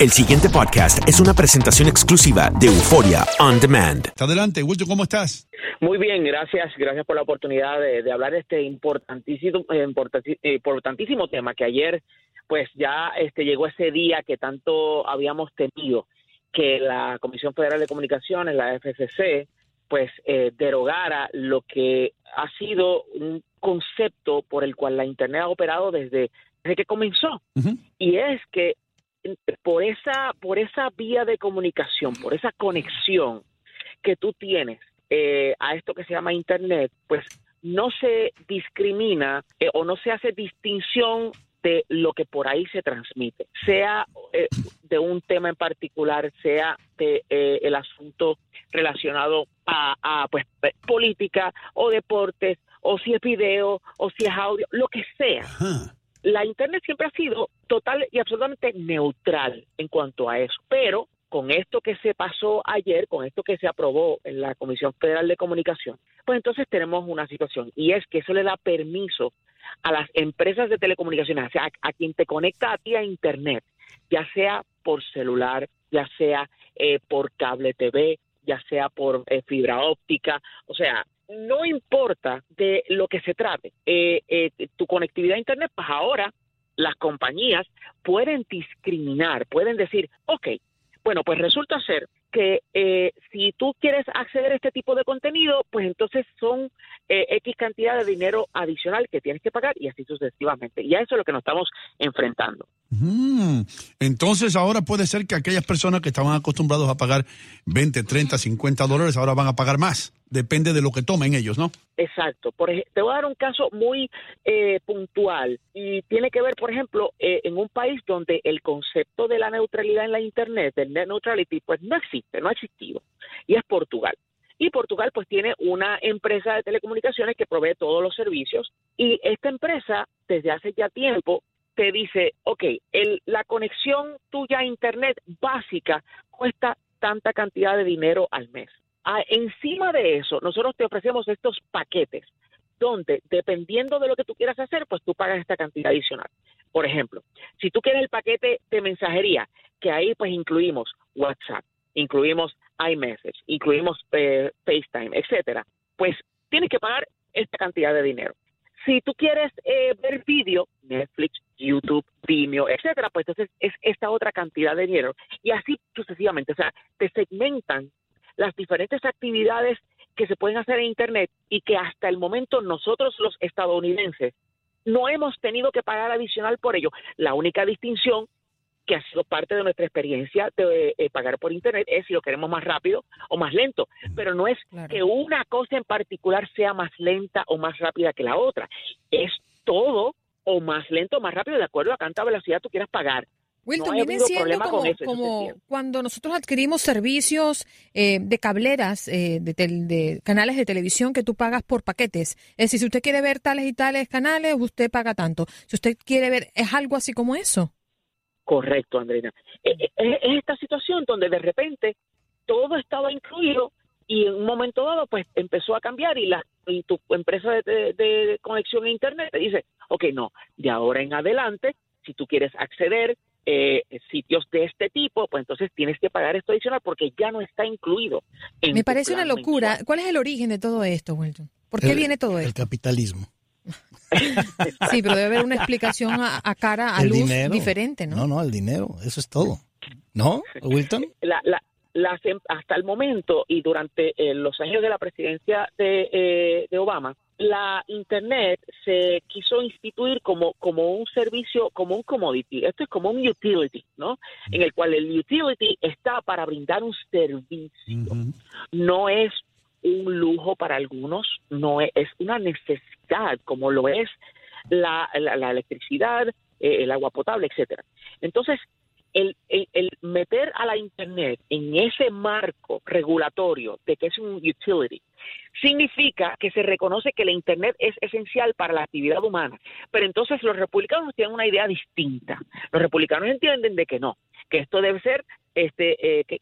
El siguiente podcast es una presentación exclusiva de Euforia On Demand. Adelante, Wilton, ¿cómo estás? Muy bien, gracias, gracias por la oportunidad de, hablar de este importantísimo, importantísimo tema que ayer, pues ya este llegó ese día que tanto habíamos temido que la Comisión Federal de Comunicaciones, la FCC, pues eh, derogara lo que ha sido un concepto por el cual la Internet ha operado desde, desde que comenzó. Y es que por esa, por esa vía de comunicación, por esa conexión que tú tienes eh, a esto que se llama Internet, pues no se discrimina eh, o no se hace distinción de lo que por ahí se transmite, sea eh, de un tema en particular, sea de el asunto relacionado a, a, pues política o deportes, o si es video, o si es audio, lo que sea. La Internet siempre ha sido total y absolutamente neutral en cuanto a eso, pero con esto que se pasó ayer, con esto que se aprobó en la Comisión Federal de Comunicación, pues entonces tenemos una situación. Y es que eso le da permiso a las empresas de telecomunicaciones, o sea, a, quien te conecta a ti a Internet, ya sea por celular, ya sea eh, por cable TV, ya sea por eh, fibra óptica, o sea, no importa de lo que se trate, eh, eh, tu conectividad a Internet, pues ahora las compañías pueden discriminar, pueden decir, ok, bueno, pues resulta ser que eh, si tú quieres acceder a este tipo de contenido, pues entonces son X cantidad de dinero adicional que tienes que pagar y así sucesivamente. Y a eso es lo que nos estamos enfrentando. Mm, entonces ahora puede ser que aquellas personas que estaban acostumbrados a pagar 20, 30, 50 dólares ahora van a pagar más. Depende de lo que tomen ellos, ¿no? Exacto. Por te voy a dar un caso muy eh, puntual y tiene que ver, por ejemplo, eh, en un país donde el concepto de la neutralidad en la Internet, el net neutrality, pues no existe, no ha existido. Y es Portugal. Y Portugal pues tiene una empresa de telecomunicaciones que provee todos los servicios y esta empresa desde hace ya tiempo te dice, ok, el, la conexión tuya a Internet básica cuesta tanta cantidad de dinero al mes. Encima de eso, nosotros te ofrecemos estos paquetes donde, dependiendo de lo que tú quieras hacer, pues tú pagas esta cantidad adicional. Por ejemplo, si tú quieres el paquete de mensajería, que ahí pues incluimos WhatsApp, incluimos iMessage, incluimos eh, FaceTime, etcétera, pues tienes que pagar esta cantidad de dinero. Si tú quieres eh, ver vídeo, Netflix, YouTube, Vimeo, etcétera, pues entonces es esta otra cantidad de dinero. Y así sucesivamente, o sea, te segmentan las diferentes actividades que se pueden hacer en Internet y que hasta el momento nosotros los estadounidenses no hemos tenido que pagar adicional por ello. La única distinción que ha sido parte de nuestra experiencia de eh, pagar por Internet es si lo queremos más rápido o más lento, pero no es que una cosa en particular sea más lenta o más rápida que la otra, es todo o más lento o más rápido de acuerdo a cuánta velocidad tú quieras pagar. Wilton, viene siendo como, cuando nosotros adquirimos servicios eh, de cableras, eh, de, de, canales de televisión que tú pagas por paquetes. Es decir, si usted quiere ver tales y tales canales, usted paga tanto. Si usted quiere ver, ¿es algo así como eso? Correcto, Andreina. E, e, es, esta situación donde de repente todo estaba incluido y en un momento dado pues empezó a cambiar y la y tu empresa de, conexión a internet te dice, ok, no, de ahora en adelante, si tú quieres acceder eh, sitios de este tipo, pues entonces tienes que pagar esto adicional porque ya no está incluido. Me parece una locura. ¿Cuál es el origen de todo esto, Wilton? ¿Por qué viene todo esto? El capitalismo. sí, pero debe haber una explicación a, cara, a luz diferente, ¿no? No, no, el dinero, eso es todo. ¿No, Wilton? La, la, em, hasta el momento y durante eh, los años de la presidencia de, eh, de Obama, la Internet se quiso instituir como, como un servicio, como un commodity. Esto es como un utility, ¿no? En el cual el utility está para brindar un servicio. No es un lujo para algunos, no es, una necesidad como lo es la, la, electricidad, eh, el agua potable, etcétera. Entonces, el, el, meter a la Internet en ese marco regulatorio de que es un utility significa que se reconoce que la Internet es esencial para la actividad humana. Pero entonces los republicanos tienen una idea distinta. Los republicanos entienden de que no, que esto debe ser este, eh, que,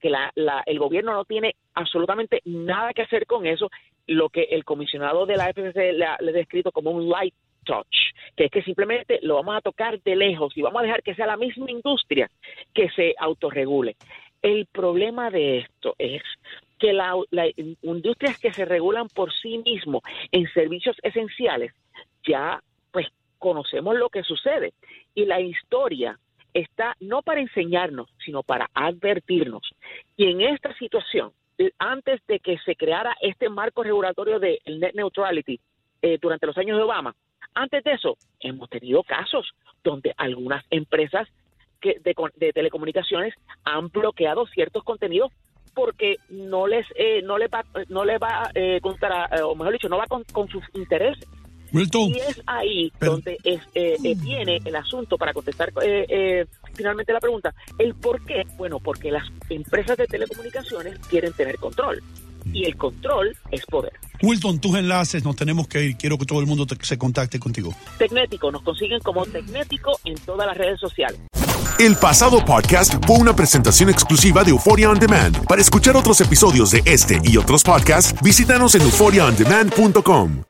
el gobierno no tiene absolutamente nada que hacer con eso, lo que el comisionado de la FCC le ha, descrito como un light touch, que es que simplemente lo vamos a tocar de lejos y vamos a dejar que sea la misma industria que se autorregule. El problema de esto es que las industrias que se regulan por sí mismos en servicios esenciales, ya pues conocemos lo que sucede. Y la historia está no para enseñarnos, sino para advertirnos. Y en esta situación, antes de que se creara este marco regulatorio de net neutrality eh, durante los años de Obama, antes de eso hemos tenido casos donde algunas empresas que de, telecomunicaciones han bloqueado ciertos contenidos porque no les eh, no les va no les va eh, contra o mejor dicho no va con, sus intereses y es ahí donde es, eh, viene el asunto para contestar finalmente la pregunta el por qué. Bueno porque las empresas de telecomunicaciones quieren tener control y el control es poder. Wilton, tus enlaces, nos tenemos que ir. Quiero que todo el mundo se contacte contigo. Tecnético, nos consiguen como Tecnético en todas las redes sociales. El pasado podcast fue una presentación exclusiva de Euphoria On Demand. Para escuchar otros episodios de este y otros podcasts, visítanos en euphoriaondemand.com.